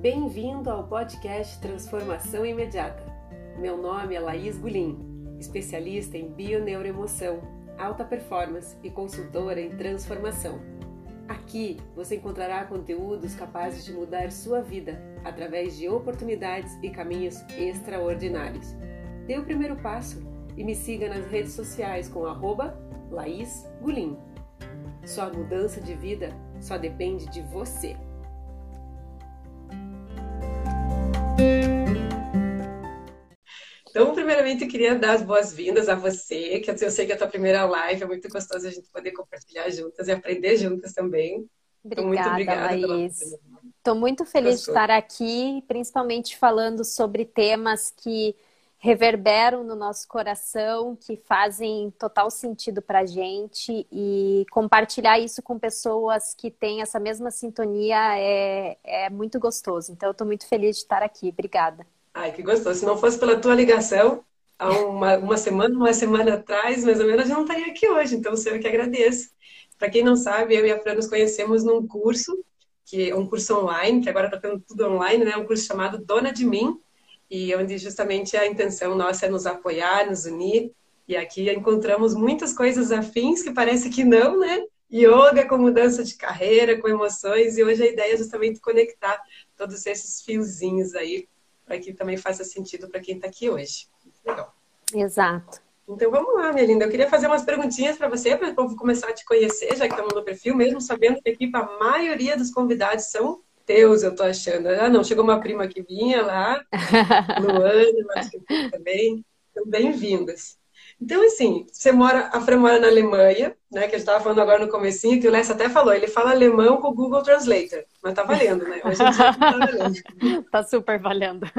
Bem-vindo ao podcast Transformação Imediata. Meu nome é Laís Gulim, especialista em bioneuroemoção, alta performance e consultora em transformação. Aqui você encontrará conteúdos capazes de mudar sua vida através de oportunidades e caminhos extraordinários. Dê o primeiro passo e me siga nas redes sociais com arroba Laís Gulim. Sua mudança de vida só depende de você. Então, primeiramente, eu queria dar as boas-vindas a você, que eu sei que é a tua primeira live, é muito gostoso a gente poder compartilhar juntas e aprender juntas também. Obrigada, muito obrigada Laís. Estou muito feliz Gostoso. de estar aqui, principalmente falando sobre temas que reverberam no nosso coração, que fazem total sentido para a gente e compartilhar isso com pessoas que têm essa mesma sintonia é, é muito gostoso. Então, eu estou muito feliz de estar aqui. Obrigada. Ai, que gostoso. Se não fosse pela tua ligação, há uma, uma semana, uma semana atrás, mais ou menos, eu não estaria aqui hoje. Então, eu que agradeço. Para quem não sabe, eu e a Fran nos conhecemos num curso, que é um curso online, que agora está tendo tudo online, né? Um curso chamado Dona de Mim, e onde justamente a intenção nossa é nos apoiar, nos unir. E aqui encontramos muitas coisas afins que parece que não, né? Yoga com mudança de carreira, com emoções, e hoje a ideia é justamente conectar todos esses fiozinhos aí para que também faça sentido para quem está aqui hoje. Legal. Exato. Então vamos lá, minha linda. Eu queria fazer umas perguntinhas para você, para o povo começar a te conhecer, já que estamos no perfil, mesmo sabendo que aqui a maioria dos convidados são teus, eu tô achando. Ah, não, chegou uma prima que vinha lá, Luana, mas também. Então, bem-vindas. Então, assim, você mora, a Fran mora na Alemanha, né? Que a gente estava falando agora no comecinho, que o Lessa até falou, ele fala alemão com o Google Translator. Mas tá valendo, né? Hoje tá valendo. tá super valendo.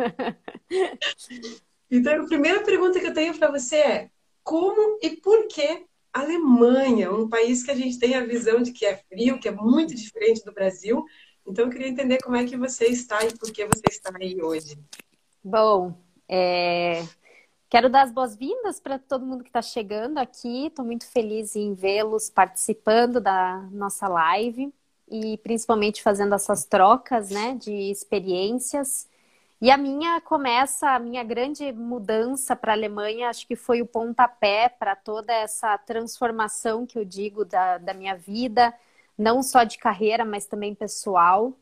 Então, a primeira pergunta que eu tenho para você é: como e por que Alemanha, um país que a gente tem a visão de que é frio, que é muito diferente do Brasil, então, eu queria entender como é que você está e por que você está aí hoje. Bom, é... quero dar as boas-vindas para todo mundo que está chegando aqui. Estou muito feliz em vê-los participando da nossa live e principalmente fazendo essas trocas né, de experiências. E a minha começa, a minha grande mudança para a Alemanha, acho que foi o pontapé para toda essa transformação que eu digo da, da minha vida não só de carreira, mas também pessoal.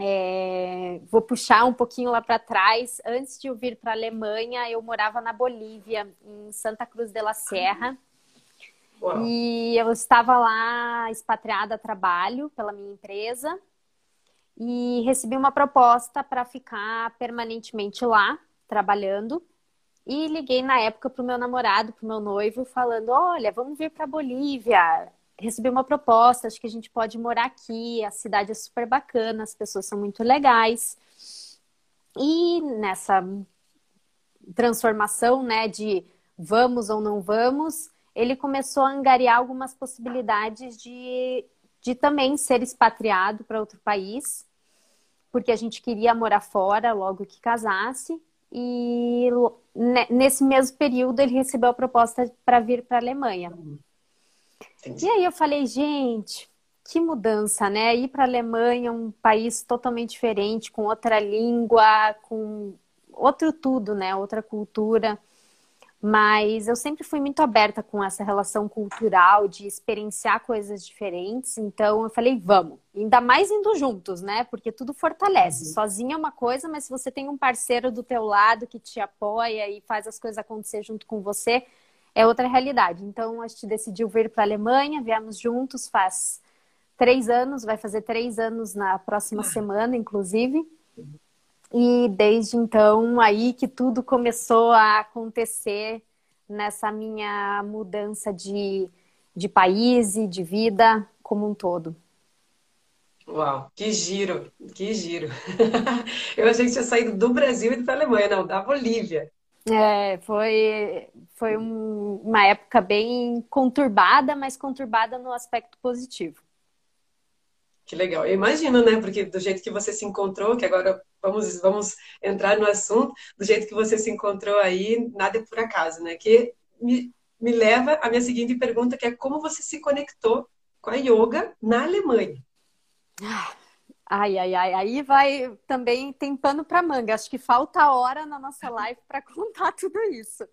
É, vou puxar um pouquinho lá para trás. Antes de eu vir para a Alemanha, eu morava na Bolívia, em Santa Cruz de la Serra. Uau. E eu estava lá expatriada a trabalho pela minha empresa e recebi uma proposta para ficar permanentemente lá, trabalhando. E liguei na época para o meu namorado, para o meu noivo, falando: Olha, vamos vir para a Bolívia recebi uma proposta, acho que a gente pode morar aqui, a cidade é super bacana, as pessoas são muito legais. E nessa transformação, né, de vamos ou não vamos, ele começou a angariar algumas possibilidades de, de também ser expatriado para outro país, porque a gente queria morar fora logo que casasse. E nesse mesmo período ele recebeu a proposta para vir para a Alemanha. Entendi. E aí eu falei, gente, que mudança, né? Ir para a Alemanha, um país totalmente diferente, com outra língua, com outro tudo, né? Outra cultura. Mas eu sempre fui muito aberta com essa relação cultural, de experienciar coisas diferentes. Então eu falei, vamos. Ainda mais indo juntos, né? Porque tudo fortalece. Uhum. Sozinha é uma coisa, mas se você tem um parceiro do teu lado que te apoia e faz as coisas acontecer junto com você, é outra realidade. Então, a gente decidiu vir para a Alemanha, viemos juntos faz três anos, vai fazer três anos na próxima semana, inclusive. E desde então, aí que tudo começou a acontecer nessa minha mudança de, de país e de vida como um todo. Uau, que giro, que giro. Eu achei que tinha saído do Brasil e da Alemanha, não, da Bolívia. É, foi, foi um, uma época bem conturbada, mas conturbada no aspecto positivo. Que legal. Eu imagino, né? Porque do jeito que você se encontrou, que agora vamos, vamos entrar no assunto, do jeito que você se encontrou aí, nada é por acaso, né? Que me, me leva à minha seguinte pergunta, que é como você se conectou com a yoga na Alemanha? Ah, Ai, ai, ai, aí vai também tem pano para manga. Acho que falta hora na nossa live para contar tudo isso.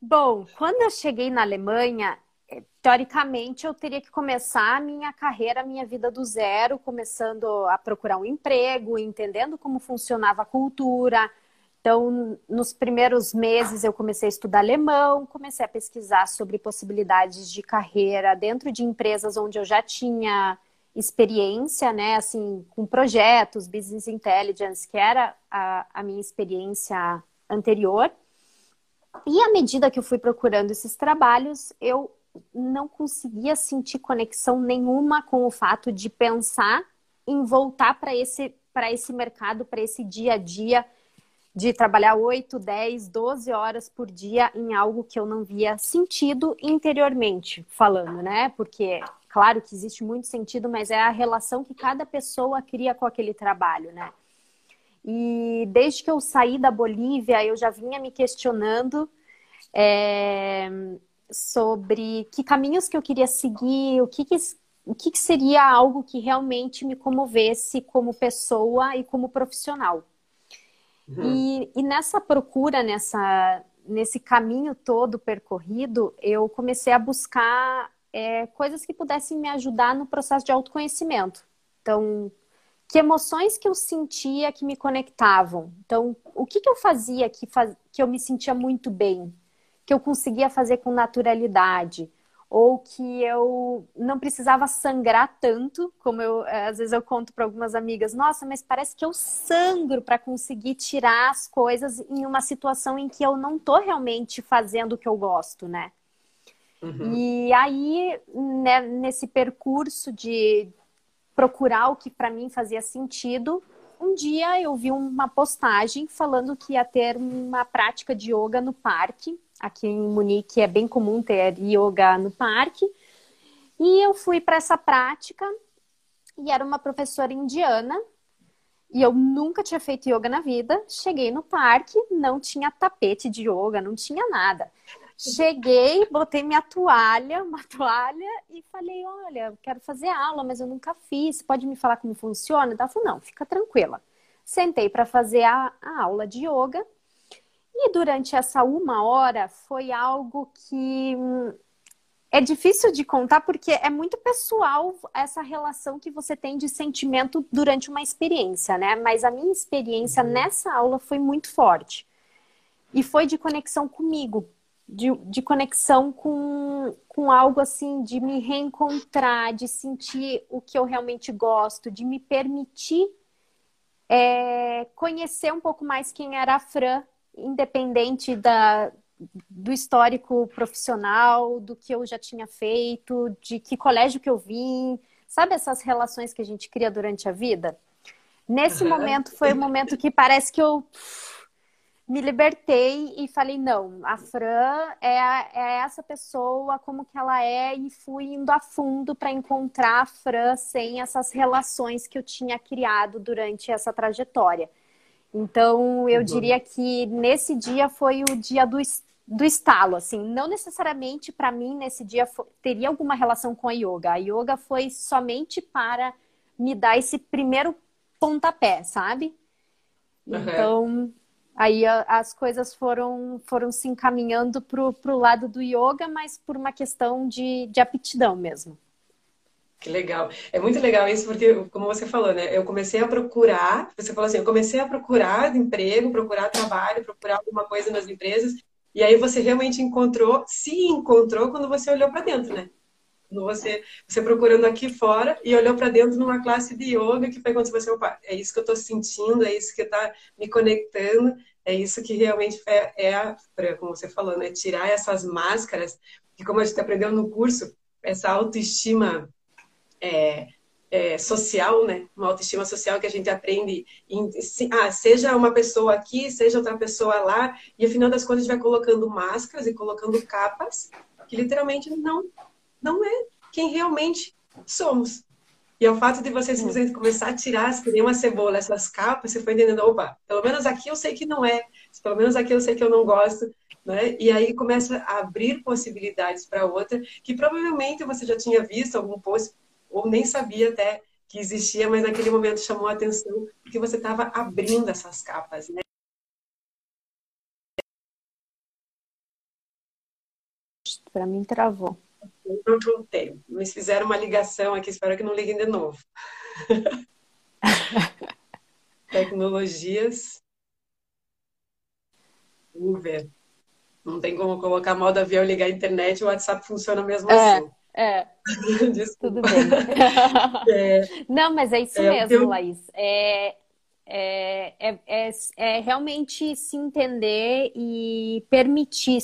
Bom, quando eu cheguei na Alemanha, eh, teoricamente eu teria que começar a minha carreira, a minha vida do zero, começando a procurar um emprego, entendendo como funcionava a cultura. Então, nos primeiros meses eu comecei a estudar alemão, comecei a pesquisar sobre possibilidades de carreira dentro de empresas onde eu já tinha experiência, né, assim, com projetos, business intelligence, que era a, a minha experiência anterior. E à medida que eu fui procurando esses trabalhos, eu não conseguia sentir conexão nenhuma com o fato de pensar em voltar para esse, esse mercado, para esse dia a dia de trabalhar 8, 10, 12 horas por dia em algo que eu não via sentido interiormente falando, né? Porque Claro que existe muito sentido, mas é a relação que cada pessoa cria com aquele trabalho, né? E desde que eu saí da Bolívia, eu já vinha me questionando é, sobre que caminhos que eu queria seguir, o que, que o que, que, seria algo que realmente me comovesse como pessoa e como profissional. Uhum. E, e, nessa procura, nessa, nesse caminho todo percorrido, eu comecei a buscar é, coisas que pudessem me ajudar no processo de autoconhecimento. Então, que emoções que eu sentia que me conectavam. Então, o que, que eu fazia que, faz... que eu me sentia muito bem, que eu conseguia fazer com naturalidade, ou que eu não precisava sangrar tanto, como eu é, às vezes eu conto para algumas amigas, nossa, mas parece que eu sangro para conseguir tirar as coisas em uma situação em que eu não estou realmente fazendo o que eu gosto, né? Uhum. E aí, né, nesse percurso de procurar o que para mim fazia sentido, um dia eu vi uma postagem falando que ia ter uma prática de yoga no parque. Aqui em Munique é bem comum ter yoga no parque. E eu fui para essa prática e era uma professora indiana. E eu nunca tinha feito yoga na vida. Cheguei no parque, não tinha tapete de yoga, não tinha nada. Cheguei, botei minha toalha, uma toalha, e falei: Olha, quero fazer aula, mas eu nunca fiz. Pode me falar como funciona? Ela falou: Não, fica tranquila. Sentei para fazer a, a aula de yoga. E durante essa uma hora foi algo que hum, é difícil de contar porque é muito pessoal essa relação que você tem de sentimento durante uma experiência, né? Mas a minha experiência uhum. nessa aula foi muito forte. E foi de conexão comigo de, de conexão com, com algo assim, de me reencontrar, de sentir o que eu realmente gosto, de me permitir é, conhecer um pouco mais quem era a Fran, independente da, do histórico profissional, do que eu já tinha feito, de que colégio que eu vim, sabe essas relações que a gente cria durante a vida? Nesse uhum. momento foi o momento que parece que eu me libertei e falei, não, a Fran é, é essa pessoa como que ela é e fui indo a fundo para encontrar a Fran sem essas relações que eu tinha criado durante essa trajetória. Então, eu uhum. diria que nesse dia foi o dia do, do estalo, assim, não necessariamente para mim nesse dia foi, teria alguma relação com a yoga. A yoga foi somente para me dar esse primeiro pontapé, sabe? Uhum. Aí as coisas foram, foram se encaminhando para o lado do yoga, mas por uma questão de, de aptidão mesmo. Que legal. É muito legal isso, porque, como você falou, né? Eu comecei a procurar, você falou assim, eu comecei a procurar emprego, procurar trabalho, procurar alguma coisa nas empresas, e aí você realmente encontrou, se encontrou quando você olhou para dentro, né? Você, você procurando aqui fora e olhou para dentro numa classe de yoga que foi quando você, é isso que eu estou sentindo, é isso que está me conectando, é isso que realmente é, é como você falou, né? Tirar essas máscaras, que como a gente aprendeu no curso, essa autoestima é, é, social, né? Uma autoestima social que a gente aprende, em, ah, seja uma pessoa aqui, seja outra pessoa lá, e afinal das contas a gente vai colocando máscaras e colocando capas que literalmente não não é quem realmente somos. E ao fato de você simplesmente começar a tirar, que nem uma cebola, essas capas, você foi entendendo, opa, pelo menos aqui eu sei que não é, pelo menos aqui eu sei que eu não gosto, né? E aí começa a abrir possibilidades para outra, que provavelmente você já tinha visto algum post, ou nem sabia até que existia, mas naquele momento chamou a atenção porque você estava abrindo essas capas, né? Para mim travou. Não voltei. Me fizeram uma ligação aqui, espero que não liguem de novo. Tecnologias. Vamos ver. Não tem como colocar modo avião, ligar a internet, o WhatsApp funciona mesmo é, assim. É. Tudo bem. é, Não, mas é isso é, mesmo, eu... Laís. É, é, é, é, é, realmente se entender e permitir,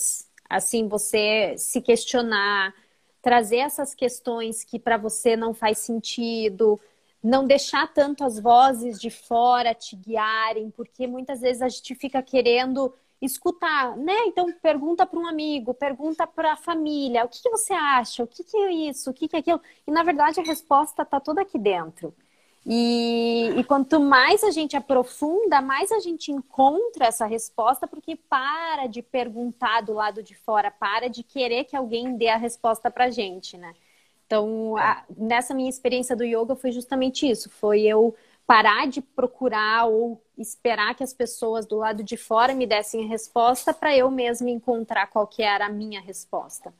assim, você se questionar, trazer essas questões que para você não faz sentido, não deixar tanto as vozes de fora te guiarem, porque muitas vezes a gente fica querendo escutar, né? Então pergunta para um amigo, pergunta para a família, o que, que, você acha? O que, que é isso? O que, que é aquilo? E na verdade a resposta está toda aqui dentro. E, e, quanto mais a gente aprofunda, mais a gente encontra essa resposta, porque para de perguntar do lado de fora, para de querer que alguém dê a resposta para gente, né? Então, a, nessa minha experiência do yoga foi justamente isso, foi eu parar de procurar ou esperar que as pessoas do lado de fora me dessem a resposta para eu mesma encontrar qual que era a minha resposta.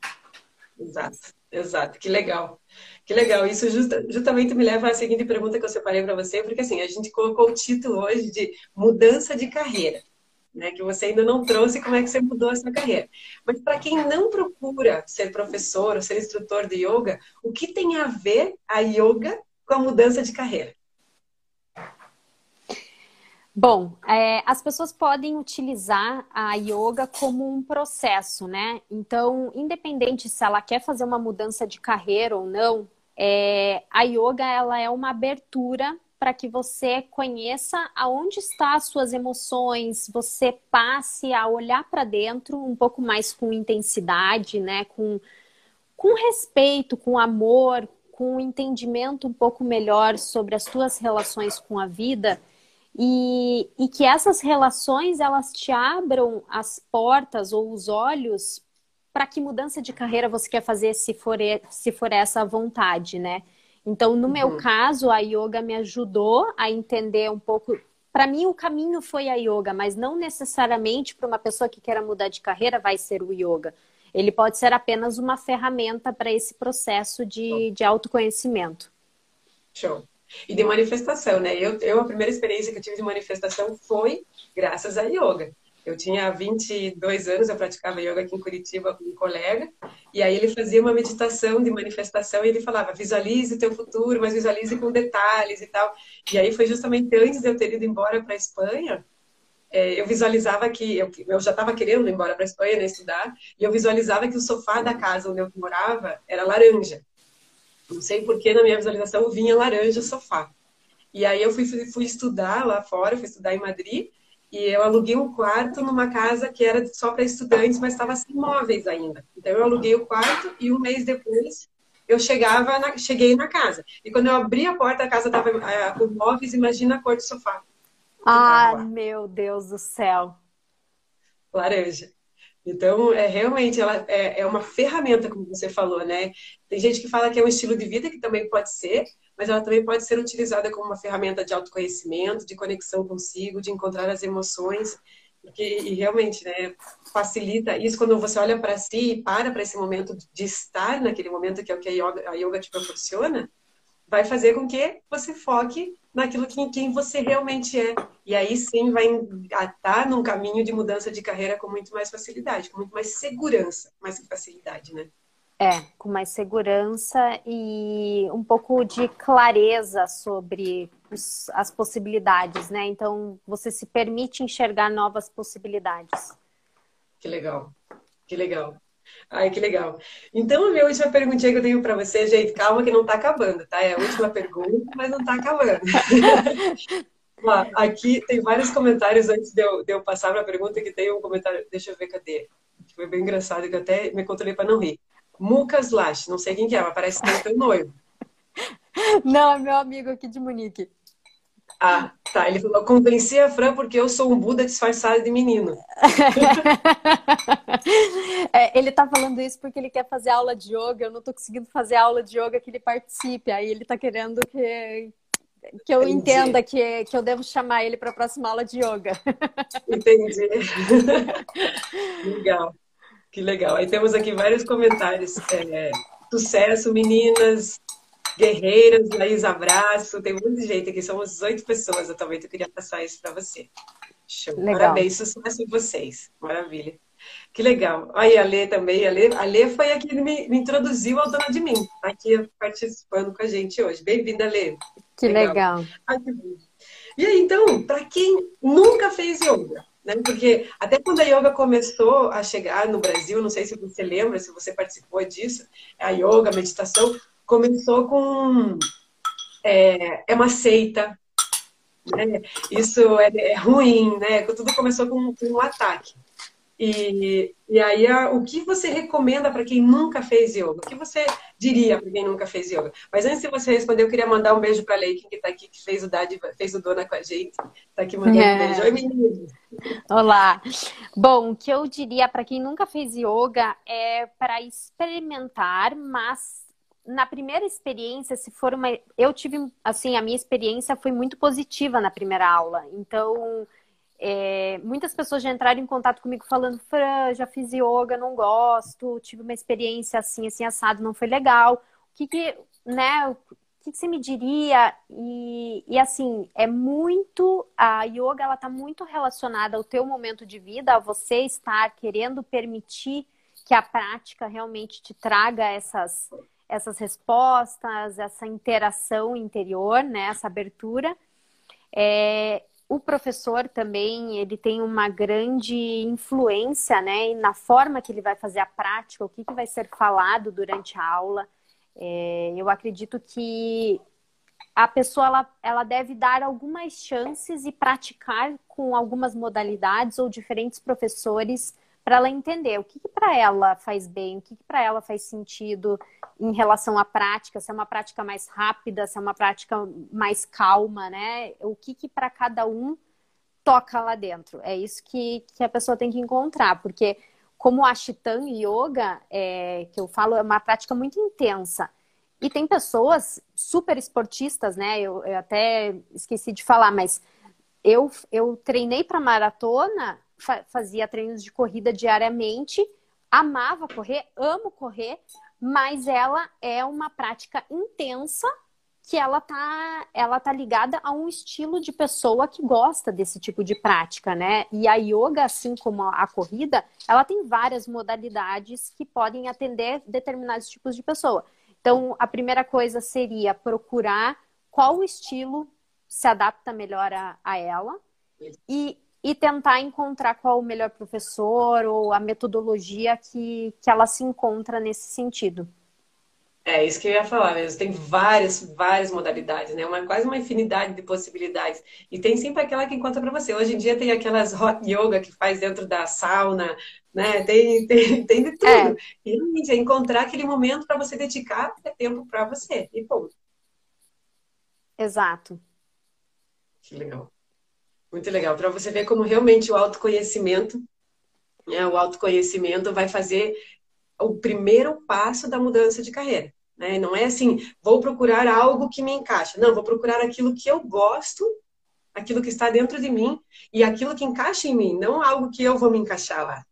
Exato, exato, que legal. Que legal. Isso justa, justamente me leva à seguinte pergunta que eu separei para você, porque assim, a gente colocou o título hoje de mudança de carreira. Né, que você ainda não trouxe como é que você mudou essa carreira. Mas para quem não procura ser professor ou ser instrutor de yoga, o que tem a ver a yoga com a mudança de carreira? Bom, é, as pessoas podem utilizar a yoga como um processo, né? Então, independente se ela quer fazer uma mudança de carreira ou não, é, a yoga ela é uma abertura para que você conheça aonde estão as suas emoções, você passe a olhar para dentro um pouco mais com intensidade, né? Com, com respeito, com amor, com um entendimento um pouco melhor sobre as suas relações com a vida e, e que essas relações elas te abram as portas ou os olhos para que mudança de carreira você quer fazer se for, se for essa vontade, né? Então, no uhum. meu caso, a yoga me ajudou a entender um pouco. Para mim, o caminho foi a yoga, mas não necessariamente para uma pessoa que queira mudar de carreira vai ser o yoga. Ele pode ser apenas uma ferramenta para esse processo de, de autoconhecimento. Show e de manifestação, né? Eu, eu, a primeira experiência que eu tive de manifestação foi graças a yoga. Eu tinha 22 anos, eu praticava yoga aqui em Curitiba com um colega, e aí ele fazia uma meditação de manifestação e ele falava: visualize o teu futuro, mas visualize com detalhes e tal. E aí foi justamente antes de eu ter ido embora para a Espanha, é, eu visualizava que eu, eu já estava querendo ir embora para a Espanha né, estudar, e eu visualizava que o sofá da casa onde eu morava era laranja. Não sei porque na minha visualização vinha laranja sofá. E aí eu fui, fui estudar lá fora, fui estudar em Madrid, e eu aluguei um quarto numa casa que era só para estudantes, mas estava sem móveis ainda. Então eu aluguei o quarto e um mês depois eu chegava na, cheguei na casa. E quando eu abri a porta, a casa estava é, com móveis, imagina a cor do sofá. Ah, meu Deus do céu. Laranja. Então, é realmente ela é, é uma ferramenta, como você falou, né? Tem gente que fala que é um estilo de vida, que também pode ser, mas ela também pode ser utilizada como uma ferramenta de autoconhecimento, de conexão consigo, de encontrar as emoções, porque e realmente, né, facilita isso quando você olha para si e para para esse momento de estar naquele momento que é o que a yoga, a yoga te proporciona, vai fazer com que você foque naquilo que quem você realmente é. E aí sim vai estar num caminho de mudança de carreira com muito mais facilidade, com muito mais segurança, mais facilidade, né? É, com mais segurança e um pouco de clareza sobre os, as possibilidades, né? Então você se permite enxergar novas possibilidades. Que legal, que legal. Ai, que legal. Então, a minha última perguntinha que eu tenho para você, gente, calma que não está acabando, tá? É a última pergunta, mas não está acabando. aqui tem vários comentários antes de eu, de eu passar para a pergunta, que tem um comentário, deixa eu ver, cadê? Foi bem engraçado, que eu até me controlei para não rir. Mucas Lash, não sei quem que é, mas parece que é teu noivo. Não, é meu amigo aqui de Munique. Ah, Tá, ele falou, convenci a Fran porque eu sou um Buda disfarçado de menino. é, ele tá falando isso porque ele quer fazer aula de yoga, eu não tô conseguindo fazer aula de yoga que ele participe, aí ele tá querendo que, que eu Entendi. entenda que, que eu devo chamar ele para a próxima aula de yoga. Entendi. legal. Que legal. Aí temos aqui vários comentários. É, sucesso, meninas, guerreiras, Laís, abraço. Tem muito gente aqui, somos 18 pessoas atualmente. Eu queria passar isso para você. Show. Legal. Parabéns, sucesso em vocês. Maravilha. Que legal. Aí a Lê também. A Lê, a Lê foi a que me, me introduziu ao Dona de Mim, aqui participando com a gente hoje. Bem-vinda, Lê. Que legal. legal. Que e aí, então, para quem nunca fez yoga, né? Porque até quando a yoga começou a chegar no Brasil, não sei se você lembra, se você participou disso, a yoga, a meditação, começou com. É, é uma seita, né? Isso é, é, ruim, né? Tudo começou com, com um ataque. E, e aí, o que você recomenda para quem nunca fez yoga? O que você diria para quem nunca fez yoga? Mas antes de você responder, eu queria mandar um beijo para a Leikin, que está aqui, que fez o, Dádiva, fez o Dona com a gente. Está aqui mandando é. um beijo. Oi. Olá. Bom, o que eu diria para quem nunca fez yoga é para experimentar, mas na primeira experiência, se for uma. Eu tive, assim, a minha experiência foi muito positiva na primeira aula. Então é, muitas pessoas já entraram em contato comigo falando, Fran, já fiz yoga, não gosto, tive uma experiência assim, assim, assado, não foi legal. O que que, né, o que, que você me diria? E, e assim, é muito, a yoga, ela tá muito relacionada ao teu momento de vida, a você estar querendo permitir que a prática realmente te traga essas, essas respostas, essa interação interior, né, essa abertura. É, o professor também ele tem uma grande influência né, na forma que ele vai fazer a prática, o que, que vai ser falado durante a aula. É, eu acredito que a pessoa ela, ela deve dar algumas chances e praticar com algumas modalidades ou diferentes professores para ela entender o que, que para ela faz bem, o que, que para ela faz sentido em relação à prática, se é uma prática mais rápida, se é uma prática mais calma, né? O que, que para cada um toca lá dentro. É isso que, que a pessoa tem que encontrar, porque como o Ashtanga Yoga, é, que eu falo, é uma prática muito intensa. E tem pessoas super esportistas, né? Eu, eu até esqueci de falar, mas eu, eu treinei para maratona fazia treinos de corrida diariamente, amava correr, amo correr, mas ela é uma prática intensa que ela tá, ela tá ligada a um estilo de pessoa que gosta desse tipo de prática, né? E a yoga, assim como a corrida, ela tem várias modalidades que podem atender determinados tipos de pessoa. Então, a primeira coisa seria procurar qual estilo se adapta melhor a, a ela e e tentar encontrar qual o melhor professor ou a metodologia que, que ela se encontra nesse sentido. É isso que eu ia falar mesmo. Tem várias, várias modalidades, né? Uma, quase uma infinidade de possibilidades. E tem sempre aquela que encontra para você. Hoje em dia tem aquelas hot yoga que faz dentro da sauna, né? Tem, tem, tem de tudo. É. E é encontrar aquele momento para você dedicar é tempo para você. E ponto. Exato. Que legal. Muito legal. Para você ver como realmente o autoconhecimento, né, o autoconhecimento vai fazer o primeiro passo da mudança de carreira. Né? Não é assim, vou procurar algo que me encaixa. Não, vou procurar aquilo que eu gosto, aquilo que está dentro de mim e aquilo que encaixa em mim, não algo que eu vou me encaixar lá.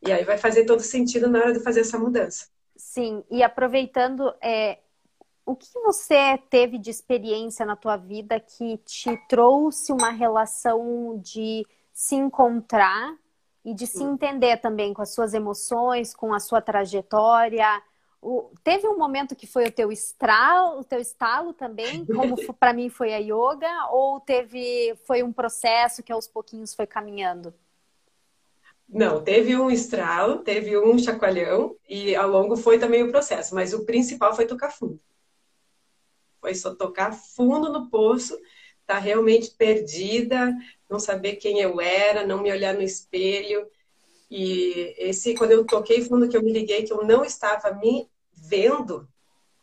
E aí vai fazer todo sentido na hora de fazer essa mudança. Sim, e aproveitando, é, o que você teve de experiência na tua vida que te trouxe uma relação de se encontrar e de se entender também com as suas emoções, com a sua trajetória? O... Teve um momento que foi o teu estralo, o teu estalo também, como para mim foi a yoga, ou teve foi um processo que aos pouquinhos foi caminhando? Não, teve um estralo, teve um chacoalhão e ao longo foi também o processo, mas o principal foi tocar fundo. Foi só tocar fundo no poço, tá realmente perdida, não saber quem eu era, não me olhar no espelho. E esse, quando eu toquei fundo, que eu me liguei que eu não estava me vendo,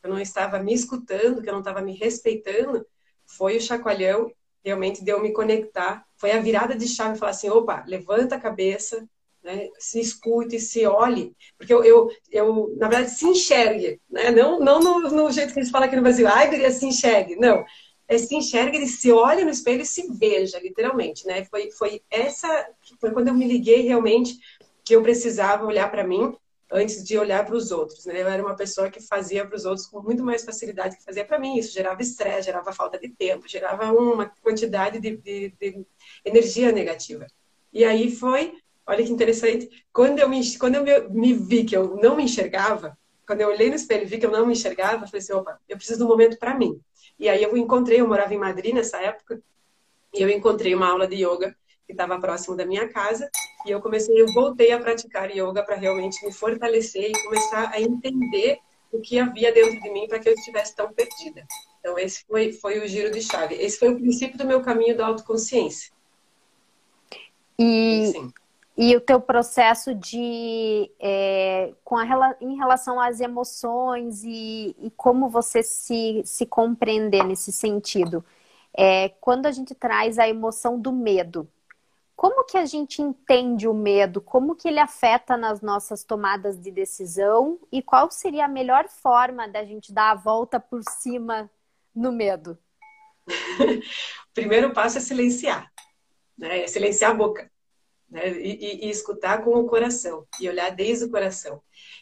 eu não estava me escutando, que eu não estava me respeitando, foi o chacoalhão realmente deu me conectar. Foi a virada de chave, falar assim, opa, levanta a cabeça, né? se escute, se olhe, porque eu, eu, eu, na verdade, se enxergue, né? não, não no, no jeito que eles falam aqui no Brasil, ai, guria, se enxergue, não, é, se enxergue, ele se olha no espelho e se veja, literalmente, né? Foi, foi essa, foi quando eu me liguei realmente que eu precisava olhar para mim antes de olhar para os outros, né? Eu era uma pessoa que fazia para os outros com muito mais facilidade que fazia para mim. Isso gerava estresse, gerava falta de tempo, gerava uma quantidade de, de, de, energia negativa. E aí foi, olha que interessante, quando eu me, quando eu me, me vi que eu não me enxergava, quando eu olhei no espelho e vi que eu não me enxergava, eu falei assim, opa, eu preciso de um momento para mim. E aí eu encontrei, eu morava em Madrid nessa época, e eu encontrei uma aula de yoga que estava próximo da minha casa, e eu comecei, eu voltei a praticar yoga para realmente me fortalecer e começar a entender o que havia dentro de mim para que eu estivesse tão perdida. Então esse foi foi o giro de chave. Esse foi o princípio do meu caminho da autoconsciência. E Sim. E o teu processo de é, com a, em relação às emoções e, e, como você se, se compreender nesse sentido. É, quando a gente traz a emoção do medo, como que a gente entende o medo? Como que ele afeta nas nossas tomadas de decisão? E qual seria a melhor forma da gente dar a volta por cima no medo? o primeiro passo é silenciar, né? É silenciar a boca né? E, e, e, escutar com o coração e olhar desde o coração.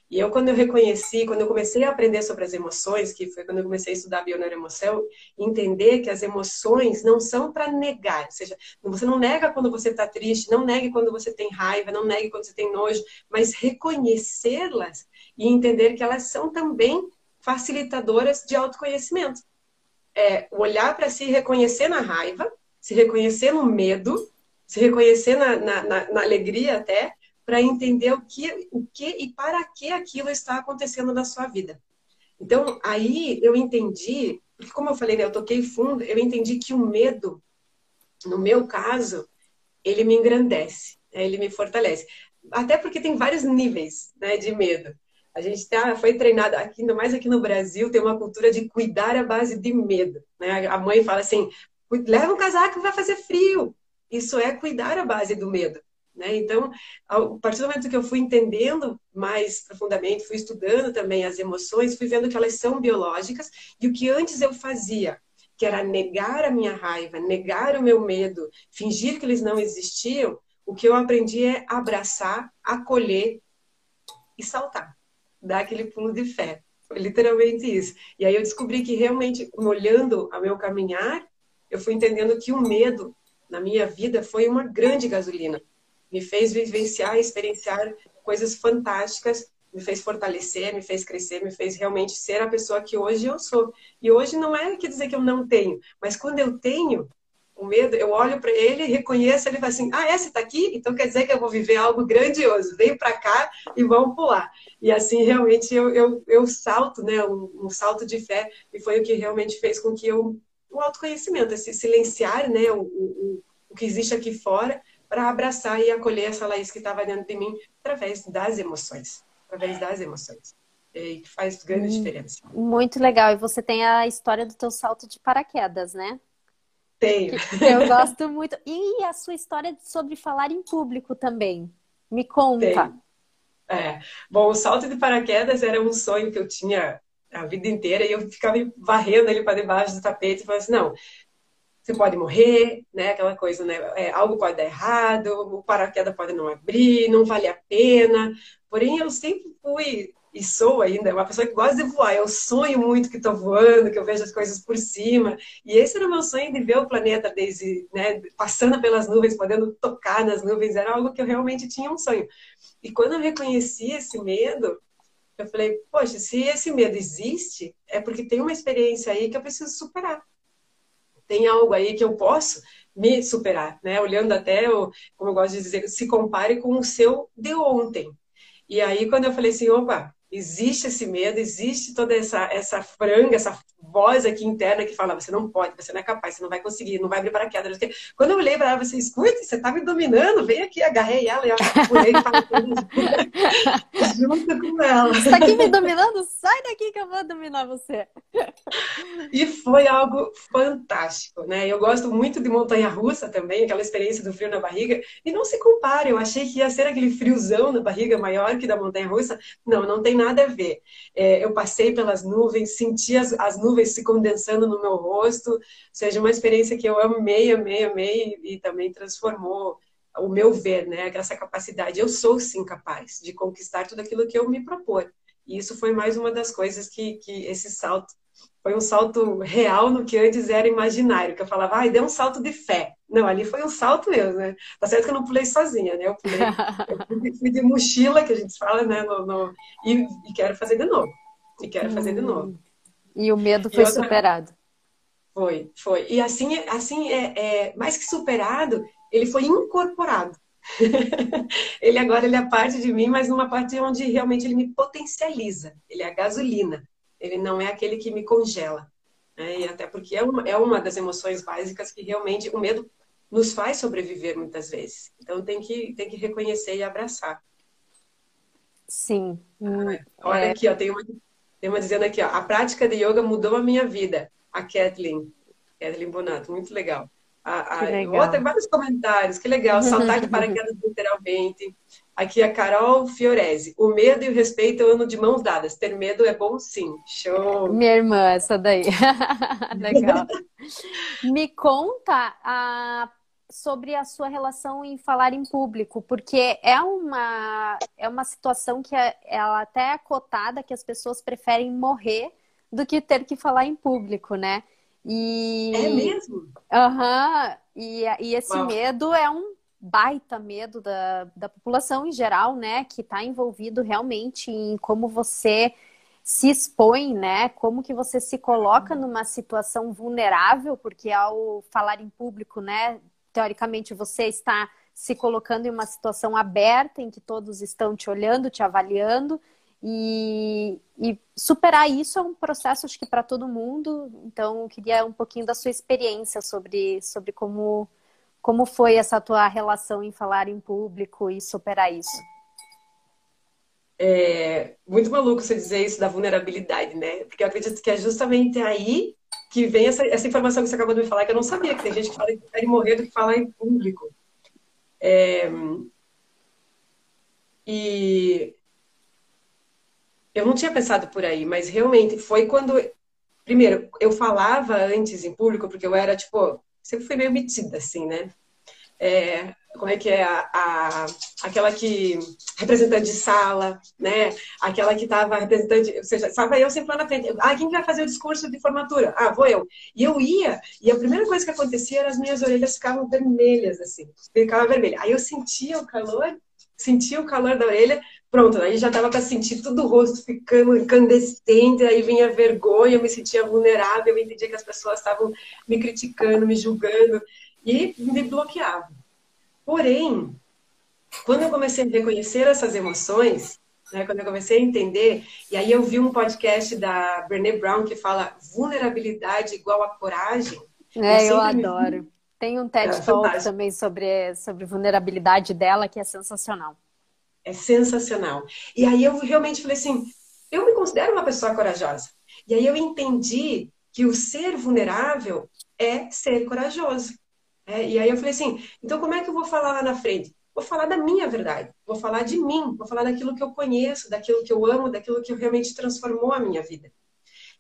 E eu, quando eu reconheci, quando eu comecei a aprender sobre as emoções, que foi quando eu comecei a estudar bioneuroemoção, entender que as emoções não são para negar, ou seja, você não nega quando você está triste, não negue quando você tem raiva, não negue quando você tem nojo, mas reconhecê-las e entender que elas são também facilitadoras de autoconhecimento. É olhar para si, reconhecer na raiva, se reconhecer no medo se reconhecer na, na, na, na alegria até, para entender o que, o que e para que aquilo está acontecendo na sua vida. Então, aí eu entendi, porque como eu falei, né, eu toquei fundo, eu entendi que o medo, no meu caso, ele me engrandece, né, ele me fortalece. Até porque tem vários níveis né, de medo. A gente tá, foi treinado, aqui, ainda mais aqui no Brasil, tem uma cultura de cuidar à base de medo. Né? A mãe fala assim, leva um casaco, vai fazer frio. Isso é cuidar a base do medo. Né? Então, a partir do momento que eu fui entendendo mais profundamente, fui estudando também as emoções, fui vendo que elas são biológicas e o que antes eu fazia, que era negar a minha raiva, negar o meu medo, fingir que eles não existiam, o que eu aprendi é abraçar, acolher e saltar, dar aquele pulo de fé. Foi literalmente isso. E aí eu descobri que realmente, olhando ao meu caminhar, eu fui entendendo que o medo na minha vida foi uma grande gasolina. Me fez vivenciar, experienciar coisas fantásticas, me fez fortalecer, me fez crescer, me fez realmente ser a pessoa que hoje eu sou. E hoje não é que dizer que eu não tenho, mas quando eu tenho o medo, eu olho para ele, reconheço, ele vai assim: "Ah, essa está aqui, então quer dizer que eu vou viver algo grandioso. Vem para cá e vamos pular". E assim realmente eu, eu, eu salto, né, um, um salto de fé e foi o que realmente fez com que eu o autoconhecimento, esse silenciar né, o, o, o que existe aqui fora para abraçar e acolher essa Laís que estava dentro de mim através das emoções. Através das emoções. E que faz grande hum, diferença. Muito legal. E você tem a história do teu salto de paraquedas, né? Tenho. Eu gosto muito. E a sua história sobre falar em público também. Me conta. Tenho. É. Bom, o salto de paraquedas era um sonho que eu tinha a vida inteira, e eu ficava varrendo ele para debaixo do tapete e falava assim, não, você pode morrer, né? Aquela coisa, né? É, algo pode dar errado, o paraquedas pode não abrir, não vale a pena. Porém, eu sempre fui e sou ainda uma pessoa que gosta de voar. Eu sonho muito que estou voando, que eu vejo as coisas por cima. E esse era o meu sonho de ver o planeta desde, né, passando pelas nuvens, podendo tocar nas nuvens. Era algo que eu realmente tinha um sonho. E quando eu reconheci esse medo, eu falei, poxa, se esse medo existe, é porque tem uma experiência aí que eu preciso superar. Tem algo aí que eu posso me superar, né? Olhando até, como eu gosto de dizer, se compare com o seu de ontem. E aí, quando eu falei assim, opa, existe esse medo, existe toda essa, essa franga, essa voz aqui interna que fala: você não pode, você não é capaz, você não vai conseguir, não vai abrir paraquedas. Quando eu olhei para ela, você escute, você tá me dominando, vem aqui, agarrei ela e eu pulei junto com ela. Você tá aqui me dominando? Sai daqui que eu vou dominar você. E foi algo fantástico, né? Eu gosto muito de montanha-russa também, aquela experiência do frio na barriga. E não se compare, eu achei que ia ser aquele friozão na barriga maior que da montanha-russa. Não, não tem nada a ver. É, eu passei pelas nuvens, senti as, as nuvens se condensando no meu rosto. Ou seja, uma experiência que eu amei, amei, amei e, e também transformou o meu ver, né? Essa capacidade. Eu sou sim capaz de conquistar tudo aquilo que eu me propor. E isso foi mais uma das coisas que, que esse salto foi um salto real no que antes era imaginário, que eu falava, ai, deu um salto de fé. Não, ali foi um salto mesmo, né? Tá certo que eu não pulei sozinha, né? Eu pulei, eu fui de mochila, que a gente fala, né? No, no e, e, quero fazer de novo. E quero hum. fazer de novo. Hum. E o medo foi outra... superado. Foi, foi. E assim, assim é, é, mais que superado, ele foi incorporado. ele agora ele é parte de mim, mas numa parte onde realmente ele me potencializa. Ele é a gasolina. Ele não é aquele que me congela. Né? E até porque é uma, é uma das emoções básicas que realmente o medo nos faz sobreviver muitas vezes. Então tem que, tem que reconhecer e abraçar. Sim. Ah, olha é... aqui, ó, tem uma, tem uma dizendo aqui, ó, a prática de yoga mudou a minha vida. A Kathleen. Kathleen Bonato, muito legal. A, a, legal. tem vários comentários, que legal. Saltar de paraquedas literalmente. Aqui a Carol Fiorese. O medo e o respeito eu ando de mãos dadas. Ter medo é bom sim. Show! Minha irmã, essa daí. legal. Me conta a sobre a sua relação em falar em público, porque é uma, é uma situação que é, ela até é cotada que as pessoas preferem morrer do que ter que falar em público, né? E... É mesmo? Aham. Uhum. E, e esse Uau. medo é um baita medo da, da população em geral, né? Que está envolvido realmente em como você se expõe, né? Como que você se coloca numa situação vulnerável, porque ao falar em público, né? Teoricamente você está se colocando em uma situação aberta em que todos estão te olhando, te avaliando. E, e superar isso é um processo, acho que para todo mundo. Então, eu queria um pouquinho da sua experiência sobre, sobre como, como foi essa tua relação em falar em público e superar isso. É muito maluco você dizer isso da vulnerabilidade, né? Porque eu acredito que é justamente aí que vem essa, essa informação que você acabou de me falar, que eu não sabia, que tem gente que fala que prefere morrer do que falar em público. É... E eu não tinha pensado por aí, mas realmente foi quando. Primeiro, eu falava antes em público, porque eu era, tipo, sempre fui meio metida, assim, né? É, como é que é? A, a, aquela que. representante de sala, né? Aquela que estava representante. Ou seja, estava eu sempre lá na frente. Ah, quem vai fazer o discurso de formatura? Ah, vou eu. E eu ia, e a primeira coisa que acontecia era as minhas orelhas ficavam vermelhas, assim. Ficava vermelha. Aí eu sentia o calor, sentia o calor da orelha, Pronto, aí já dava para sentir todo o rosto ficando incandescente, aí vinha vergonha, eu me sentia vulnerável, eu entendia que as pessoas estavam me criticando, me julgando e me bloqueavam. Porém, quando eu comecei a reconhecer essas emoções, né, quando eu comecei a entender, e aí eu vi um podcast da Brené Brown que fala vulnerabilidade igual a coragem. É, eu, eu adoro. Me... Tem um TED é, Talk também sobre, sobre vulnerabilidade dela que é sensacional. É sensacional. E aí eu realmente falei assim, eu me considero uma pessoa corajosa. E aí eu entendi que o ser vulnerável é ser corajoso. É, e aí eu falei assim, então como é que eu vou falar lá na frente? Vou falar da minha verdade, vou falar de mim, vou falar daquilo que eu conheço, daquilo que eu amo, daquilo que realmente transformou a minha vida.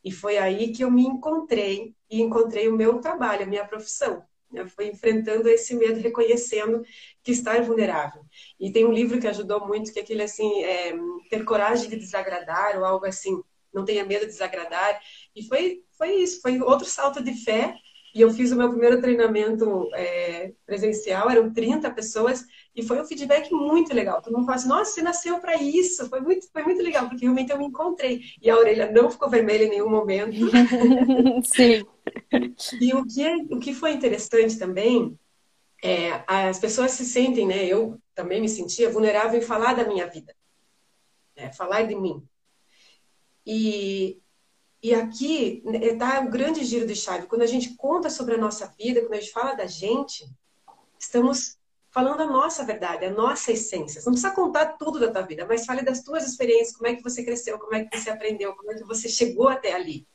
E foi aí que eu me encontrei e encontrei o meu trabalho, a minha profissão. Eu fui enfrentando esse medo, reconhecendo que estar vulnerável. E tem um livro que ajudou muito, que é aquele assim, é, ter coragem de desagradar, ou algo assim, não tenha medo de desagradar. E foi, foi isso, foi outro salto de fé. E eu fiz o meu primeiro treinamento é, presencial, eram 30 pessoas, e foi um feedback muito legal. Todo mundo falou assim, nossa, você nasceu para isso. Foi muito, foi muito legal, porque realmente eu me encontrei. E a orelha não ficou vermelha em nenhum momento. Sim. E o que, é, o que foi interessante também é, as pessoas se sentem, né? Eu também me sentia vulnerável em falar da minha vida, né, falar de mim. E E aqui está o grande giro de chave. Quando a gente conta sobre a nossa vida, quando a gente fala da gente, estamos falando a nossa verdade, a nossa essência. Você não precisa contar tudo da tua vida, mas fale das tuas experiências, como é que você cresceu, como é que você aprendeu, como é que você chegou até ali.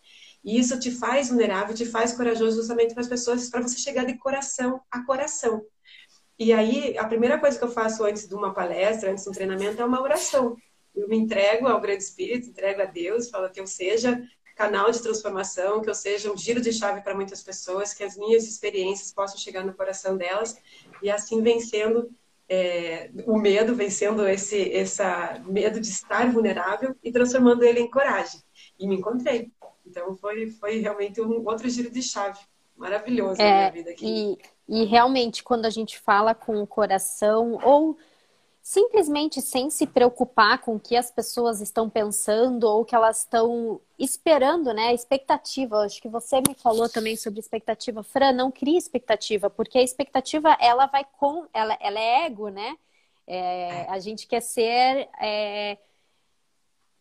E isso te faz vulnerável, te faz corajoso justamente para as pessoas, para você chegar de coração a coração. E aí, a primeira coisa que eu faço antes de uma palestra, antes de um treinamento, é uma oração. Eu me entrego ao Grande Espírito, entrego a Deus, falo que eu seja canal de transformação, que eu seja um giro de chave para muitas pessoas, que as minhas experiências possam chegar no coração delas e assim vencendo é, o medo, vencendo esse essa medo de estar vulnerável e transformando ele em coragem. E me encontrei. Então foi foi realmente um outro giro de chave maravilhoso é, na minha vida aqui. E, e realmente quando a gente fala com o coração ou simplesmente sem se preocupar com o que as pessoas estão pensando ou que elas estão esperando, né? Expectativa. Acho que você me falou também sobre expectativa. Fran, não cria expectativa, porque a expectativa ela vai com. Ela, ela é ego, né? É, a gente quer ser. É,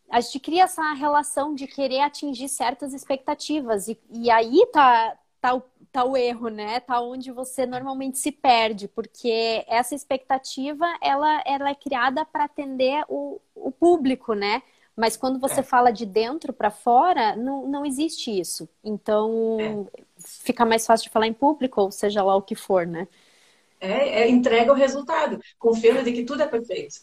a gente cria essa relação de querer atingir certas expectativas. E, e aí tá, tá o tá o erro, né? Tá onde você normalmente se perde, porque essa expectativa ela, ela é criada para atender o, o público, né? Mas quando você é. fala de dentro para fora, não, não existe isso. Então, é. fica mais fácil de falar em público, ou seja lá o que for, né? É, é entrega o resultado, confiando de que tudo é perfeito,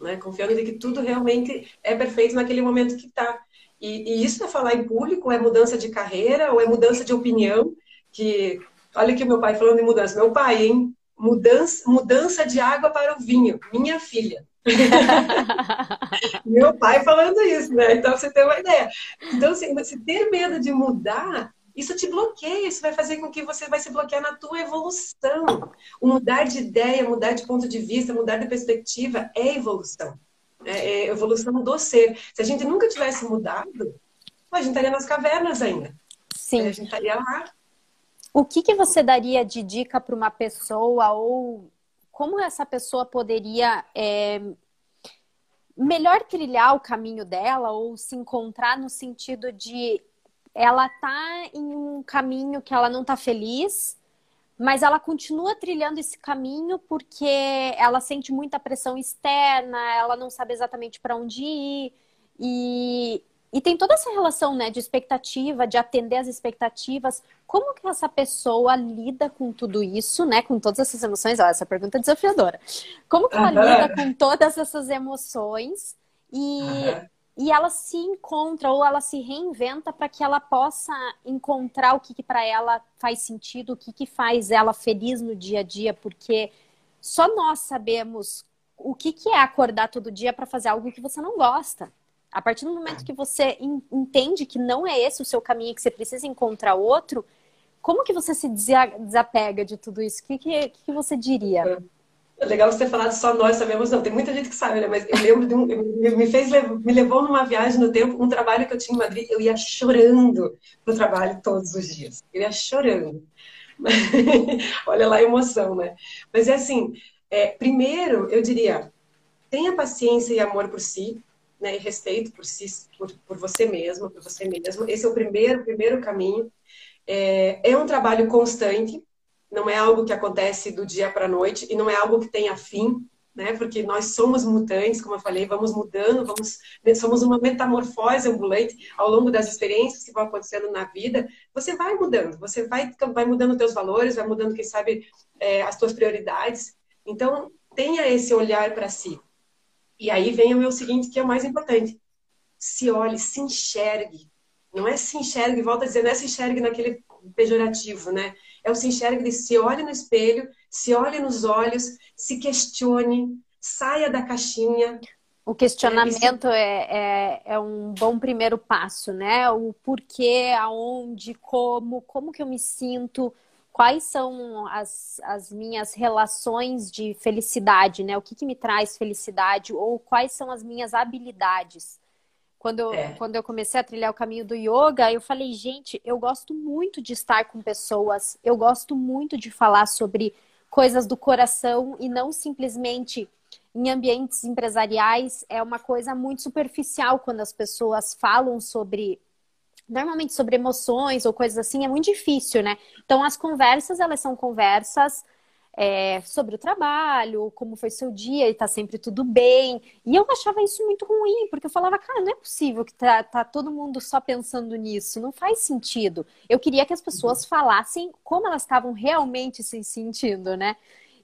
né? Confiando de que tudo realmente é perfeito naquele momento que está. E, e, isso é falar em público, é mudança de carreira ou é mudança de opinião que olha que meu pai falando em mudança, meu pai, hein? Mudança, mudança de água para o vinho, minha filha. meu pai falando isso, né? Então você tem uma ideia. Então, se, se ter medo de mudar, isso te bloqueia, isso vai fazer com que você vai se bloquear na tua evolução. O mudar de ideia, mudar de ponto de vista, mudar de perspectiva é evolução. É, é evolução do ser. Se a gente nunca tivesse mudado, a gente estaria nas cavernas ainda. Sim. A gente estaria lá o que, que você daria de dica para uma pessoa ou como essa pessoa poderia é, melhor trilhar o caminho dela ou se encontrar no sentido de ela tá em um caminho que ela não tá feliz, mas ela continua trilhando esse caminho porque ela sente muita pressão externa, ela não sabe exatamente para onde ir e, e tem toda essa relação, né, de expectativa, de atender às expectativas. Como que essa pessoa lida com tudo isso, né, com todas essas emoções? Olha, essa pergunta é desafiadora. Como que ela uhum. lida com todas essas emoções e, uhum. e ela se encontra ou ela se reinventa para que ela possa encontrar o que, que para ela faz sentido, o que, que faz ela feliz no dia a dia, porque só nós sabemos o que, que é acordar todo dia para fazer algo que você não gosta. A partir do momento que você entende que não é esse o seu caminho, que você precisa encontrar outro, como que você se desapega de tudo isso? O que, que, que você diria? É legal você ter falado só nós sabemos, não. Tem muita gente que sabe, né? Mas eu lembro de um. Me fez, me levou numa viagem no tempo, um trabalho que eu tinha em Madrid, eu ia chorando pro trabalho todos os dias. Eu ia chorando. Olha lá a emoção, né? Mas é assim, é, primeiro eu diria, tenha paciência e amor por si, né, e respeito por, si, por, por você mesmo, por você mesmo. Esse é o primeiro, primeiro caminho. É, é um trabalho constante, não é algo que acontece do dia para a noite e não é algo que tenha fim, né? Porque nós somos mutantes, como eu falei, vamos mudando, vamos, somos uma metamorfose ambulante ao longo das experiências que vão acontecendo na vida. Você vai mudando, você vai, vai mudando teus valores, vai mudando, quem sabe, é, as tuas prioridades. Então, tenha esse olhar para si. E aí vem o meu seguinte, que é o mais importante. Se olhe, se enxergue. Não é se enxergue, volta a dizer, não é se enxergue naquele pejorativo, né? É o se enxergue de se olhe no espelho, se olhe nos olhos, se questione, saia da caixinha. O questionamento é, é, é, um bom primeiro passo, né? O porquê, aonde, como, como que eu me sinto, quais são as, as minhas relações de felicidade, né? O que, que me traz felicidade ou quais são as minhas habilidades. Quando eu, é. quando eu comecei a trilhar o caminho do yoga, eu falei, gente, eu gosto muito de estar com pessoas, eu gosto muito de falar sobre coisas do coração e não simplesmente em ambientes empresariais. É uma coisa muito superficial quando as pessoas falam sobre normalmente sobre emoções ou coisas assim é muito difícil, né? Então as conversas elas são conversas é, sobre o trabalho, como foi seu dia e tá sempre tudo bem. E eu achava isso muito ruim, porque eu falava, cara, não é possível que tá, tá todo mundo só pensando nisso, não faz sentido. Eu queria que as pessoas uhum. falassem como elas estavam realmente se sentindo, né?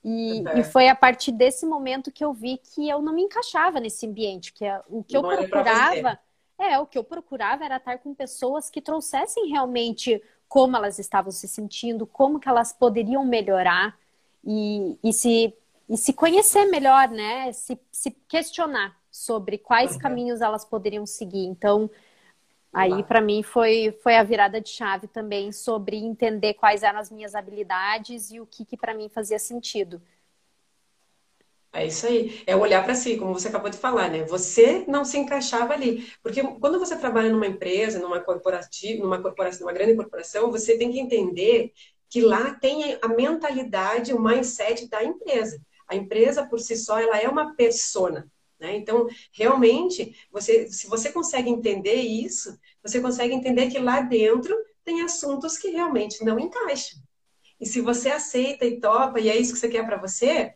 E, é. e, foi a partir desse momento que eu vi que eu não me encaixava nesse ambiente, que é, o que eu não procurava. É, o que eu procurava era estar com pessoas que trouxessem realmente como elas estavam se sentindo, como que elas poderiam melhorar e, e, se, e se conhecer melhor, né? Se, se questionar sobre quais uhum. caminhos elas poderiam seguir. Então, aí para mim foi, foi a virada de chave também sobre entender quais eram as minhas habilidades e o que, que para mim fazia sentido. É isso aí. É olhar para si, como você acabou de falar, né? Você não se encaixava ali. Porque quando você trabalha numa empresa, numa corporativa, numa corporação, numa grande corporação, você tem que entender que lá tem a mentalidade, o mindset da empresa. A empresa por si só, ela é uma persona. Né? Então, realmente, você, se você consegue entender isso, você consegue entender que lá dentro tem assuntos que realmente não encaixam. E se você aceita e topa, e é isso que você quer para você,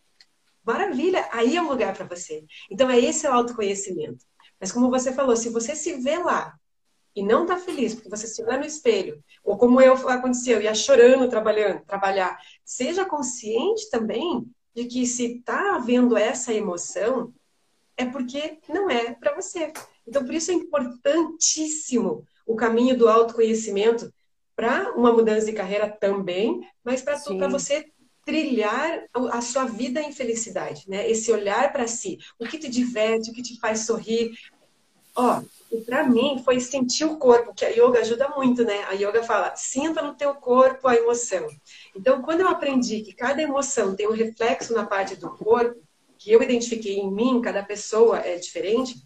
maravilha, aí é um lugar para você. Então, é esse o autoconhecimento. Mas como você falou, se você se vê lá e não está feliz, porque você se olha no espelho, ou como eu aconteceu, ia chorando trabalhando, trabalhar, seja consciente também de que se está havendo essa emoção, é porque não é para você. Então, por isso é importantíssimo o caminho do autoconhecimento para uma mudança de carreira também, mas para você trilhar a sua vida em felicidade, né? Esse olhar para si, o que te diverte, o que te faz sorrir. Ó, e para mim foi sentir o corpo, que a yoga ajuda muito, né? A yoga fala, sinta no teu corpo a emoção. Então, quando eu aprendi que cada emoção tem um reflexo na parte do corpo, que eu identifiquei em mim, cada pessoa é diferente,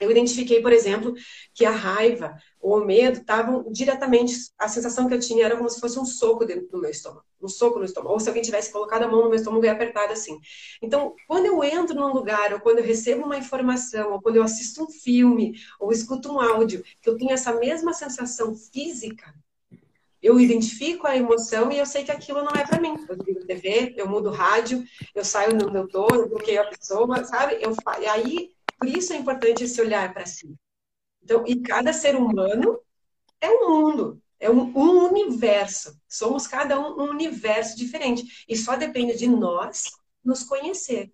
eu identifiquei, por exemplo, que a raiva ou o medo estavam diretamente. A sensação que eu tinha era como se fosse um soco dentro do meu estômago. Um soco no estômago. Ou se alguém tivesse colocado a mão no meu estômago e apertado assim. Então, quando eu entro num lugar, ou quando eu recebo uma informação, ou quando eu assisto um filme, ou escuto um áudio, que eu tenho essa mesma sensação física, eu identifico a emoção e eu sei que aquilo não é para mim. Eu ligo TV, eu mudo rádio, eu saio onde eu tô, eu bloqueio a pessoa, sabe? Eu, aí por isso é importante esse olhar para si. Então, e cada ser humano é um mundo, é um, um universo. Somos cada um um universo diferente. E só depende de nós nos conhecer.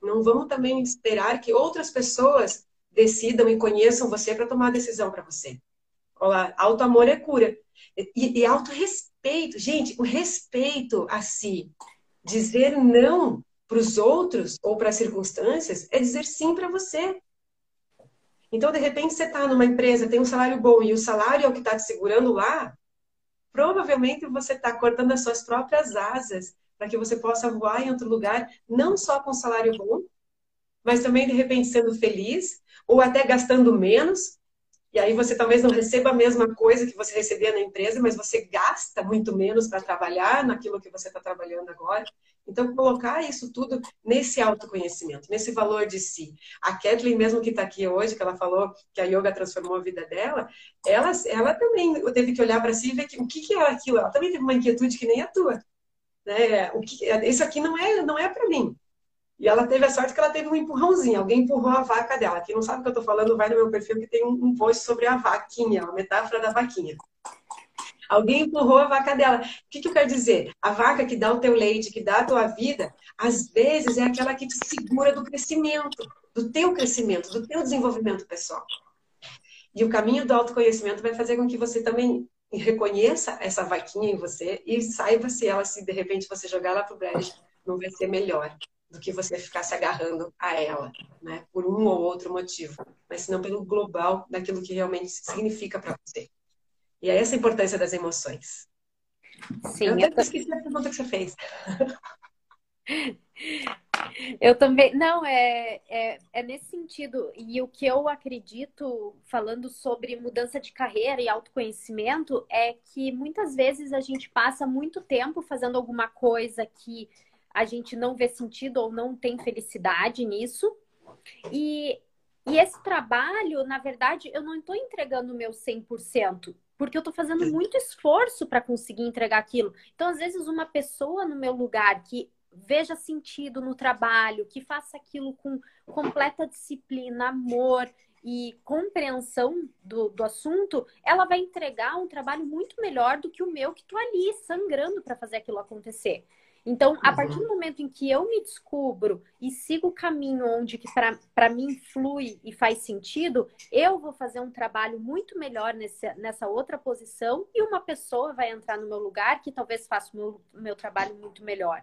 Não vamos também esperar que outras pessoas decidam e conheçam você para tomar a decisão para você. Olha, auto amor é cura. E, e auto-respeito. Gente, o respeito a si. Dizer não para os outros ou para as circunstâncias é dizer sim para você. Então, de repente, você está numa empresa, tem um salário bom e o salário é o que está te segurando lá, provavelmente você está cortando as suas próprias asas para que você possa voar em outro lugar, não só com salário bom, mas também, de repente, sendo feliz, ou até gastando menos, e aí você talvez não receba a mesma coisa que você recebia na empresa, mas você gasta muito menos para trabalhar naquilo que você está trabalhando agora. Então, colocar isso tudo nesse autoconhecimento, nesse valor de si. A Kathleen, mesmo que está aqui hoje, que ela falou que a yoga transformou a vida dela, ela, ela também teve que olhar para si e ver que, o que, que é aquilo. Ela também teve uma inquietude que nem a tua. Né? O que, isso aqui não é, não é para mim. E ela teve a sorte que ela teve um empurrãozinho. Alguém empurrou a vaca dela. Quem não sabe o que eu estou falando, vai no meu perfil que tem um post sobre a vaquinha, a metáfora da vaquinha. Alguém empurrou a vaca dela. O que, que eu quero dizer? A vaca que dá o teu leite, que dá a tua vida, às vezes é aquela que te segura do crescimento, do teu crescimento, do teu desenvolvimento pessoal. E o caminho do autoconhecimento vai fazer com que você também reconheça essa vaquinha em você e saiba se ela, se de repente você jogar lá pro brejo, não vai ser melhor do que você ficar se agarrando a ela, né? Por um ou outro motivo, mas senão pelo global daquilo que realmente significa para você. E é essa a importância das emoções. Sim, eu, eu tô... esqueci a pergunta que você fez. Eu também. Não, é, é, é, nesse sentido. E o que eu acredito, falando sobre mudança de carreira e autoconhecimento, é que muitas vezes a gente passa muito tempo fazendo alguma coisa que a gente não vê sentido ou não tem felicidade nisso. E, e esse trabalho, na verdade, eu não estou entregando o meu 100%. porque eu estou fazendo muito esforço para conseguir entregar aquilo. Então, às vezes, uma pessoa no meu lugar que veja sentido no trabalho, que faça aquilo com completa disciplina, amor e compreensão do, do assunto, ela vai entregar um trabalho muito melhor do que o meu, que estou ali sangrando para fazer aquilo acontecer. Então, a partir do momento em que eu me descubro e sigo o caminho onde que para mim flui e faz sentido, eu vou fazer um trabalho muito melhor nesse, nessa outra posição e uma pessoa vai entrar no meu lugar que talvez faça o meu, meu trabalho muito melhor.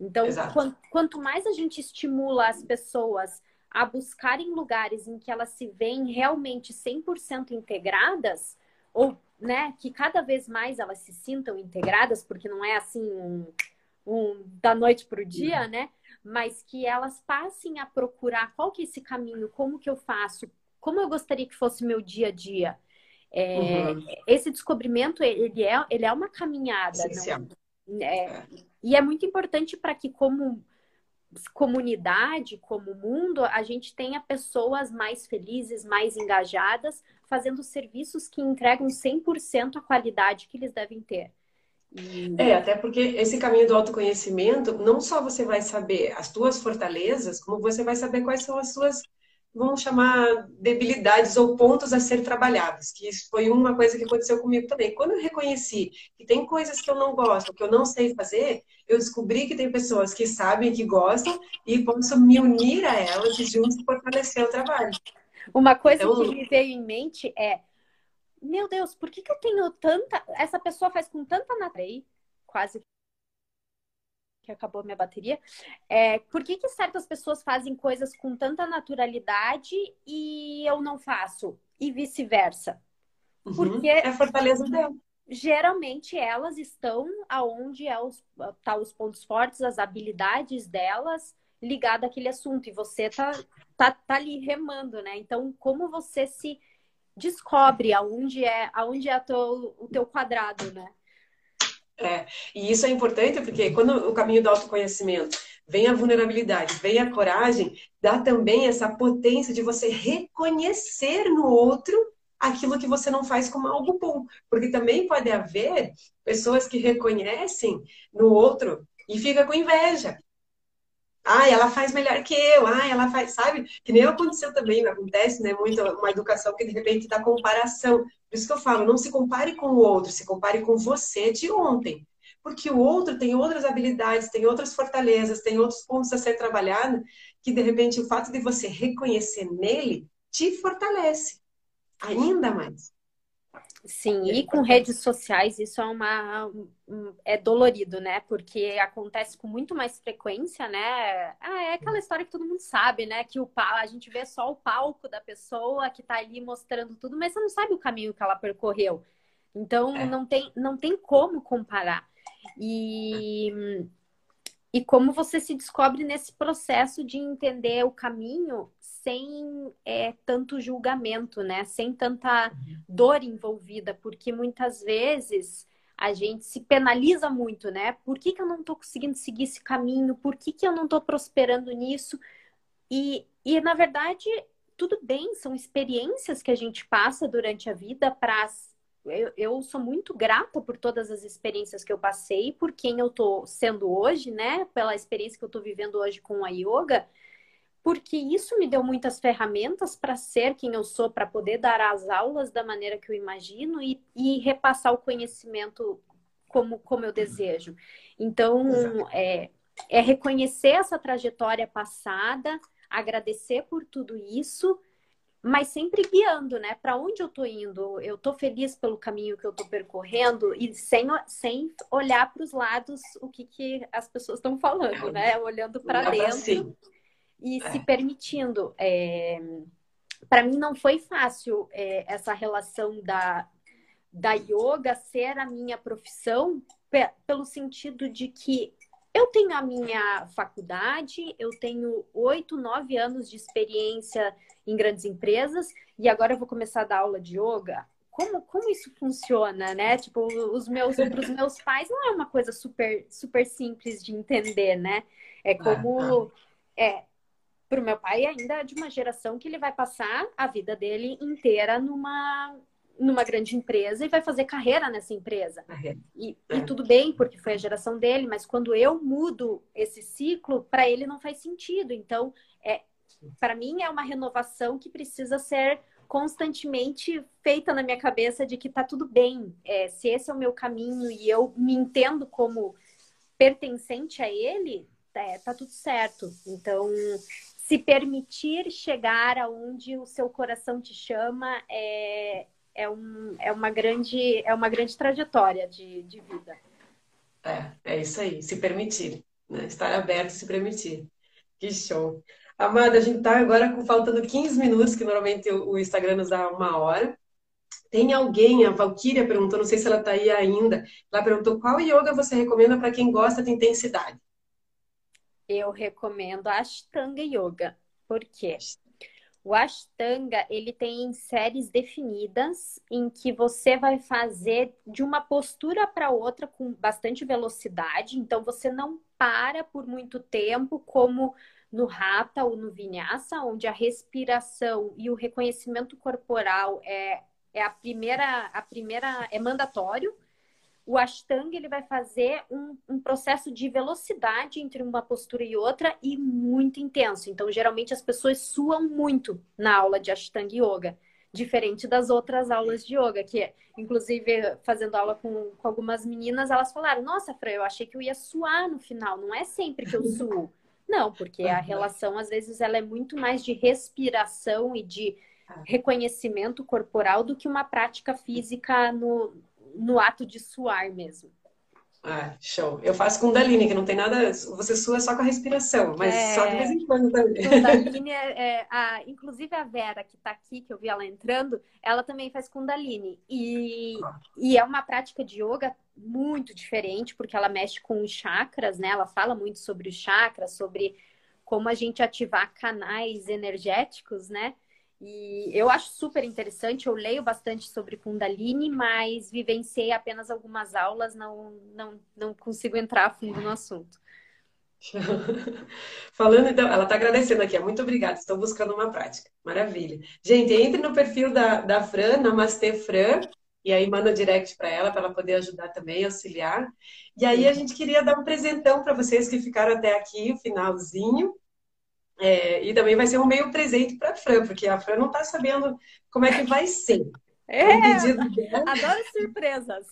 Então, quanto, quanto mais a gente estimula as pessoas a buscarem lugares em que elas se veem realmente 100% integradas, ou né, que cada vez mais elas se sintam integradas, porque não é assim um um, da noite para o dia, uhum. né? Mas que elas passem a procurar qual que é esse caminho, como que eu faço, como eu gostaria que fosse meu dia a dia. É, uhum. Esse descobrimento, ele é, ele é uma caminhada. Não, é, é. E é muito importante para que, como comunidade, como mundo, a gente tenha pessoas mais felizes, mais engajadas, fazendo serviços que entregam 100% a qualidade que eles devem ter. É, até porque esse caminho do autoconhecimento, não só você vai saber as tuas fortalezas, como você vai saber quais são as suas, vamos chamar, debilidades ou pontos a ser trabalhados. Que isso foi uma coisa que aconteceu comigo também. Quando eu reconheci que tem coisas que eu não gosto, que eu não sei fazer, eu descobri que tem pessoas que sabem, que gostam, e posso me unir a elas e juntos fortalecer o trabalho. Uma coisa então, que me veio em mente é meu Deus, por que, que eu tenho tanta. Essa pessoa faz com tanta natureza. Quase que acabou minha bateria. É, por que, que certas pessoas fazem coisas com tanta naturalidade e eu não faço? E vice-versa. Uhum. Porque é a fortaleza dela. Geralmente elas estão aonde é os, tá os pontos fortes, as habilidades delas ligada àquele assunto. E você tá, tá, tá ali remando, né? Então, como você se descobre aonde é, aonde é teu, o teu quadrado, né? É, e isso é importante porque quando o caminho do autoconhecimento vem a vulnerabilidade, vem a coragem, dá também essa potência de você reconhecer no outro aquilo que você não faz como algo bom. Porque também pode haver pessoas que reconhecem no outro e fica com inveja. Ah, ela faz melhor que eu. Ah, ela faz, sabe? Que nem aconteceu também, acontece, né? Muito uma educação que de repente dá comparação. Por isso que eu falo, não se compare com o outro, se compare com você de ontem. Porque o outro tem outras habilidades, tem outras fortalezas, tem outros pontos a ser trabalhado, que de repente o fato de você reconhecer nele te fortalece ainda mais. Sim, e com redes sociais isso é uma é dolorido, né? Porque acontece com muito mais frequência, né? Ah, é aquela história que todo mundo sabe, né? Que o a gente vê só o palco da pessoa que tá ali mostrando tudo, mas você não sabe o caminho que ela percorreu. Então é. não tem não tem como comparar. E e como você se descobre nesse processo de entender o caminho sem é, tanto julgamento, né? Sem tanta dor envolvida, porque muitas vezes a gente se penaliza muito, né? Por que, que eu não estou conseguindo seguir esse caminho? Por que, que eu não estou prosperando nisso? E, e, na verdade, tudo bem, são experiências que a gente passa durante a vida para. Eu, eu sou muito grata por todas as experiências que eu passei, por quem eu estou sendo hoje, né? Pela experiência que eu estou vivendo hoje com a yoga porque isso me deu muitas ferramentas para ser quem eu sou, para poder dar as aulas da maneira que eu imagino e, e repassar o conhecimento como, como eu desejo. Então, é, é reconhecer essa trajetória passada, agradecer por tudo isso, mas sempre guiando, né? Para onde eu estou indo? Eu estou feliz pelo caminho que eu estou percorrendo e sem, sem olhar para os lados o que, que as pessoas estão falando, né? Olhando para dentro. Assim e é. se permitindo. É... Para mim não foi fácil é, essa relação da, da yoga ser a minha profissão, pelo sentido de que eu tenho a minha faculdade, eu tenho oito, nove anos de experiência em grandes empresas e agora eu vou começar a dar aula de yoga. Como, como isso funciona, né? Tipo, os meus, para os meus pais não é uma coisa super, super simples de entender, né? É como é, para o meu pai ainda é de uma geração que ele vai passar a vida dele inteira numa numa grande empresa e vai fazer carreira nessa empresa. E, é. e, tudo bem, porque foi a geração dele, mas quando eu mudo esse ciclo, para ele não faz sentido. Então, é, para mim é uma renovação que precisa ser constantemente feita na minha cabeça de que tá tudo bem. É, se esse é o meu caminho e eu me entendo como pertencente a ele, é, tá tudo certo. Então, se permitir chegar aonde o seu coração te chama é, é, um, é, uma, grande, é uma grande trajetória de, de vida. É, é isso aí, se permitir, né? estar aberto, se permitir. Que show. Amada, a gente está agora com, faltando 15 minutos, que normalmente o Instagram nos dá uma hora. Tem alguém, a Valkyria perguntou, não sei se ela está aí ainda, ela perguntou qual yoga você recomenda para quem gosta de intensidade? Eu recomendo a Ashtanga Yoga. Por quê? O Ashtanga, ele tem séries definidas em que você vai fazer de uma postura para outra com bastante velocidade, então você não para por muito tempo como no Hatha ou no Vinyasa, onde a respiração e o reconhecimento corporal é, é a primeira a primeira é mandatório o Ashtanga ele vai fazer um, um, processo de velocidade entre uma postura e outra e muito intenso. Então, geralmente as pessoas suam muito na aula de Ashtanga Yoga, diferente das outras aulas de yoga, que inclusive fazendo aula com, com algumas meninas, elas falaram: Nossa, Fran, eu achei que eu ia suar no final. Não é sempre que eu suo. Não, porque a relação às vezes ela é muito mais de respiração e de ah. reconhecimento corporal do que uma prática física no, no ato de suar mesmo. Ah, show. Eu faço Kundalini, que não tem nada. Você sua só com a respiração, mas é... só de vez em quando também. Kundalini é, é a, inclusive a Vera, que está aqui, que eu vi ela entrando, ela também faz Kundalini. E, ah. e é uma prática de yoga muito diferente, porque ela mexe com os chakras, né? Ela fala muito sobre os chakras, sobre como a gente ativar canais energéticos, né? E eu acho super interessante, eu leio bastante sobre Kundalini, mas vivenciei apenas algumas aulas, não, não, não consigo entrar a fundo no assunto. Falando então, ela está agradecendo aqui, muito obrigada, estou buscando uma prática. Maravilha. Gente, entre no perfil da, da Fran, Namastê Fran, e aí manda direct para ela, para ela poder ajudar também, auxiliar. E aí a gente queria dar um presentão para vocês que ficaram até aqui, o finalzinho. É, e também vai ser um meio presente para a Fran, porque a Fran não está sabendo como é que vai ser. É, adoro surpresas.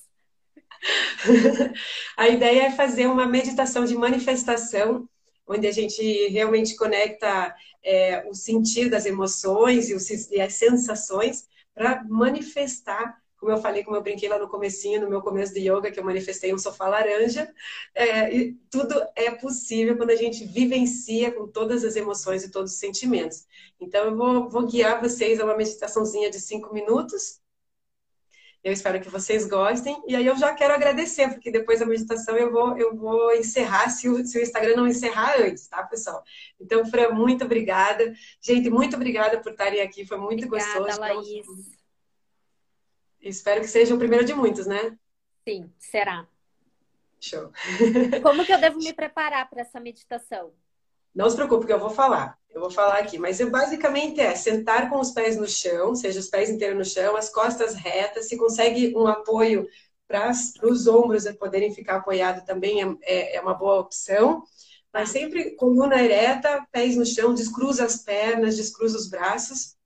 a ideia é fazer uma meditação de manifestação, onde a gente realmente conecta é, o sentido das emoções e, os, e as sensações para manifestar como eu falei, como eu brinquei lá no comecinho, no meu começo de yoga, que eu manifestei um sofá laranja, é, tudo é possível quando a gente vivencia com todas as emoções e todos os sentimentos. Então, eu vou, vou guiar vocês a uma meditaçãozinha de cinco minutos. Eu espero que vocês gostem. E aí eu já quero agradecer, porque depois da meditação eu vou, eu vou encerrar, se o, se o Instagram não encerrar antes, tá, pessoal? Então, Fran, muito obrigada. Gente, muito obrigada por estarem aqui. Foi muito obrigada, gostoso. Laís. Espero que seja o primeiro de muitos, né? Sim, será. Show. Como que eu devo me preparar para essa meditação? Não se preocupe, que eu vou falar. Eu vou falar aqui. Mas basicamente é sentar com os pés no chão, seja os pés inteiros no chão, as costas retas. Se consegue um apoio para os ombros poderem ficar apoiados também é, é, é uma boa opção. Mas tá. sempre coluna ereta, pés no chão, descruza as pernas, descruza os braços.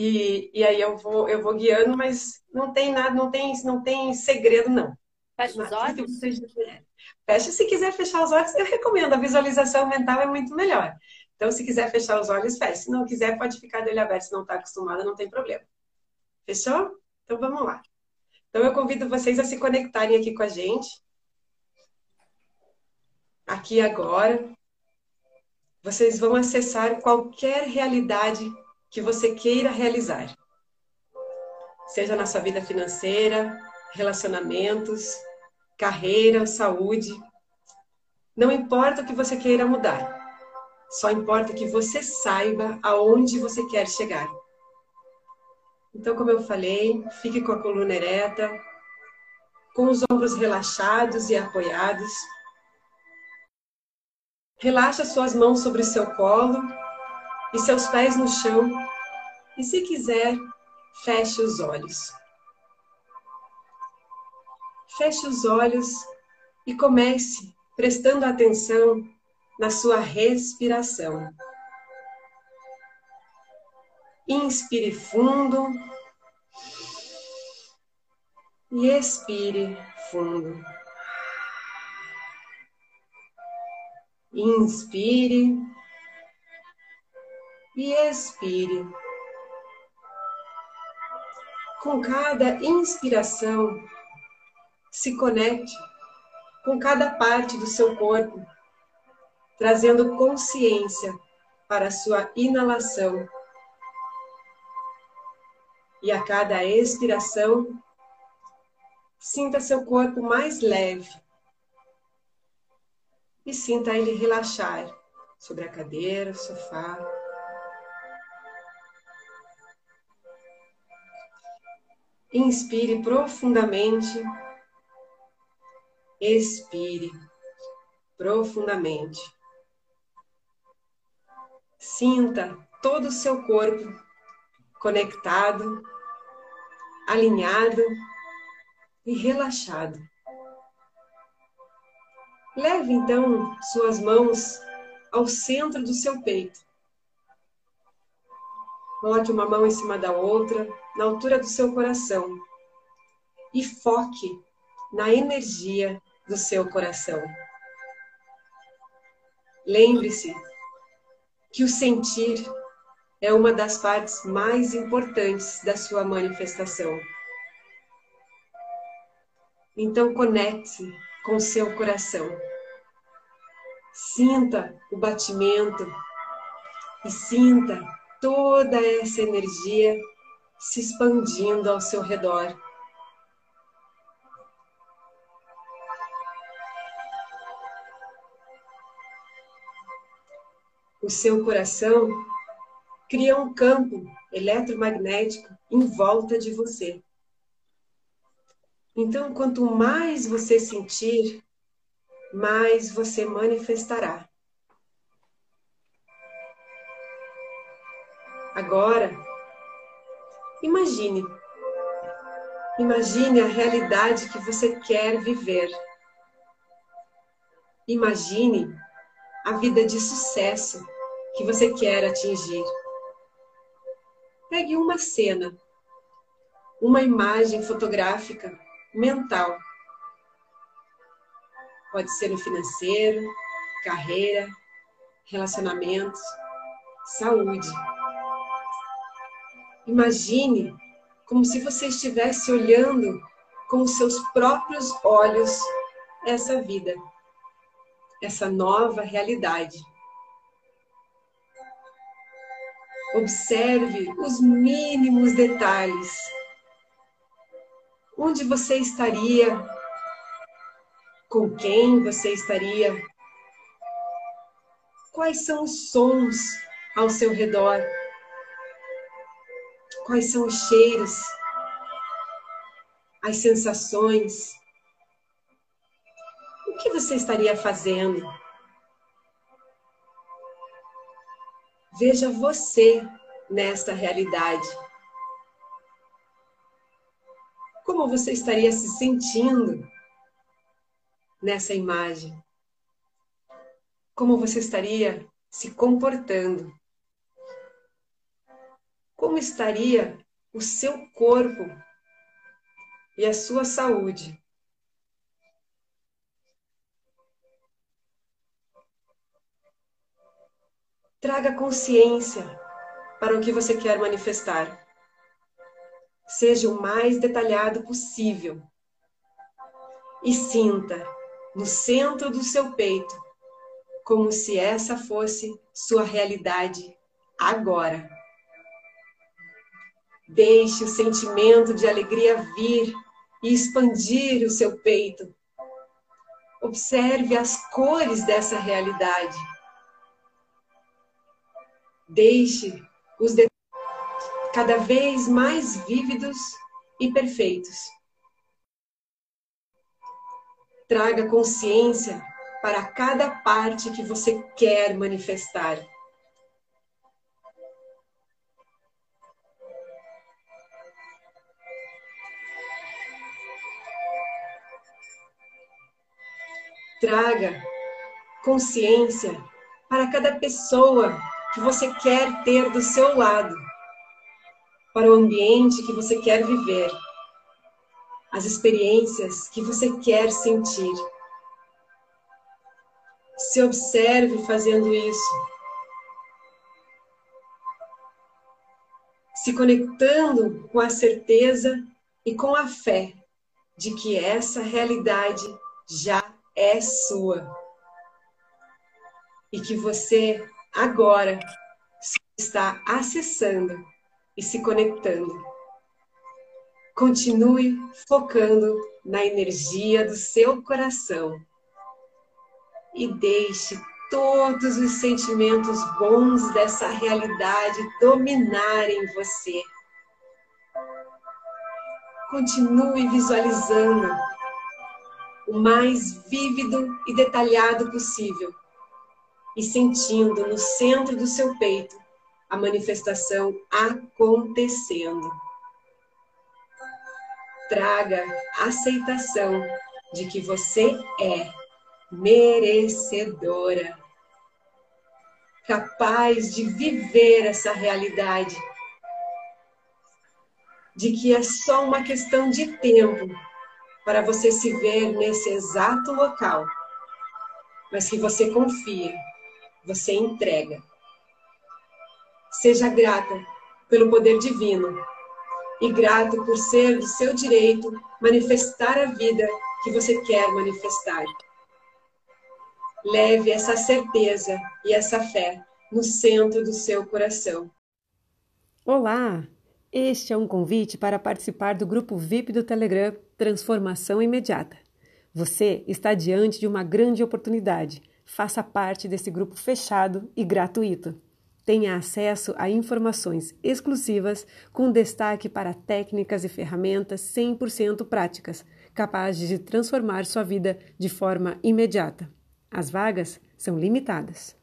E, e aí eu vou, eu vou guiando, mas não tem nada, não tem, não tem segredo, não. Fecha os olhos? Fecha, se quiser fechar os olhos, eu recomendo. A visualização mental é muito melhor. Então, se quiser fechar os olhos, fecha. Se não quiser, pode ficar de olho aberto. Se não está acostumada, não tem problema. Fechou? Então, vamos lá. Então, eu convido vocês a se conectarem aqui com a gente. Aqui agora. Vocês vão acessar qualquer realidade que você queira realizar. Seja na sua vida financeira, relacionamentos, carreira, saúde. Não importa o que você queira mudar. Só importa que você saiba aonde você quer chegar. Então, como eu falei, fique com a coluna ereta, com os ombros relaxados e apoiados. Relaxa suas mãos sobre o seu colo e seus pés no chão. E se quiser, feche os olhos. Feche os olhos e comece prestando atenção na sua respiração. Inspire fundo e expire fundo. Inspire e expire. Com cada inspiração, se conecte com cada parte do seu corpo, trazendo consciência para a sua inalação. E a cada expiração, sinta seu corpo mais leve e sinta ele relaxar sobre a cadeira, sofá. Inspire profundamente Expire profundamente. Sinta todo o seu corpo conectado, alinhado e relaxado. Leve então suas mãos ao centro do seu peito. Coloque uma mão em cima da outra, na altura do seu coração. E foque na energia do seu coração. Lembre-se que o sentir é uma das partes mais importantes da sua manifestação. Então conecte com seu coração. Sinta o batimento e sinta toda essa energia se expandindo ao seu redor. o seu coração cria um campo eletromagnético em volta de você. Então, quanto mais você sentir, mais você manifestará. Agora, imagine. Imagine a realidade que você quer viver. Imagine a vida de sucesso que você quer atingir. Pegue uma cena, uma imagem fotográfica mental. Pode ser no financeiro, carreira, relacionamentos, saúde. Imagine como se você estivesse olhando com os seus próprios olhos essa vida, essa nova realidade. Observe os mínimos detalhes. Onde você estaria? Com quem você estaria? Quais são os sons ao seu redor? Quais são os cheiros? As sensações? O que você estaria fazendo? Veja você nesta realidade. Como você estaria se sentindo nessa imagem? Como você estaria se comportando? Como estaria o seu corpo e a sua saúde? Traga consciência para o que você quer manifestar. Seja o mais detalhado possível. E sinta no centro do seu peito como se essa fosse sua realidade agora. Deixe o sentimento de alegria vir e expandir o seu peito. Observe as cores dessa realidade Deixe os detalhes cada vez mais vívidos e perfeitos. Traga consciência para cada parte que você quer manifestar. Traga consciência para cada pessoa que você quer ter do seu lado, para o ambiente que você quer viver, as experiências que você quer sentir. Se observe fazendo isso. Se conectando com a certeza e com a fé de que essa realidade já é sua. E que você agora está acessando e se conectando. Continue focando na energia do seu coração e deixe todos os sentimentos bons dessa realidade dominarem você. Continue visualizando o mais vívido e detalhado possível e sentindo no centro do seu peito a manifestação acontecendo. Traga aceitação de que você é merecedora, capaz de viver essa realidade, de que é só uma questão de tempo para você se ver nesse exato local, mas que você confia, você entrega. Seja grata pelo poder divino e grato por ser do seu direito manifestar a vida que você quer manifestar. Leve essa certeza e essa fé no centro do seu coração. Olá! Este é um convite para participar do grupo VIP do Telegram Transformação Imediata. Você está diante de uma grande oportunidade. Faça parte desse grupo fechado e gratuito. Tenha acesso a informações exclusivas com destaque para técnicas e ferramentas 100% práticas, capazes de transformar sua vida de forma imediata. As vagas são limitadas.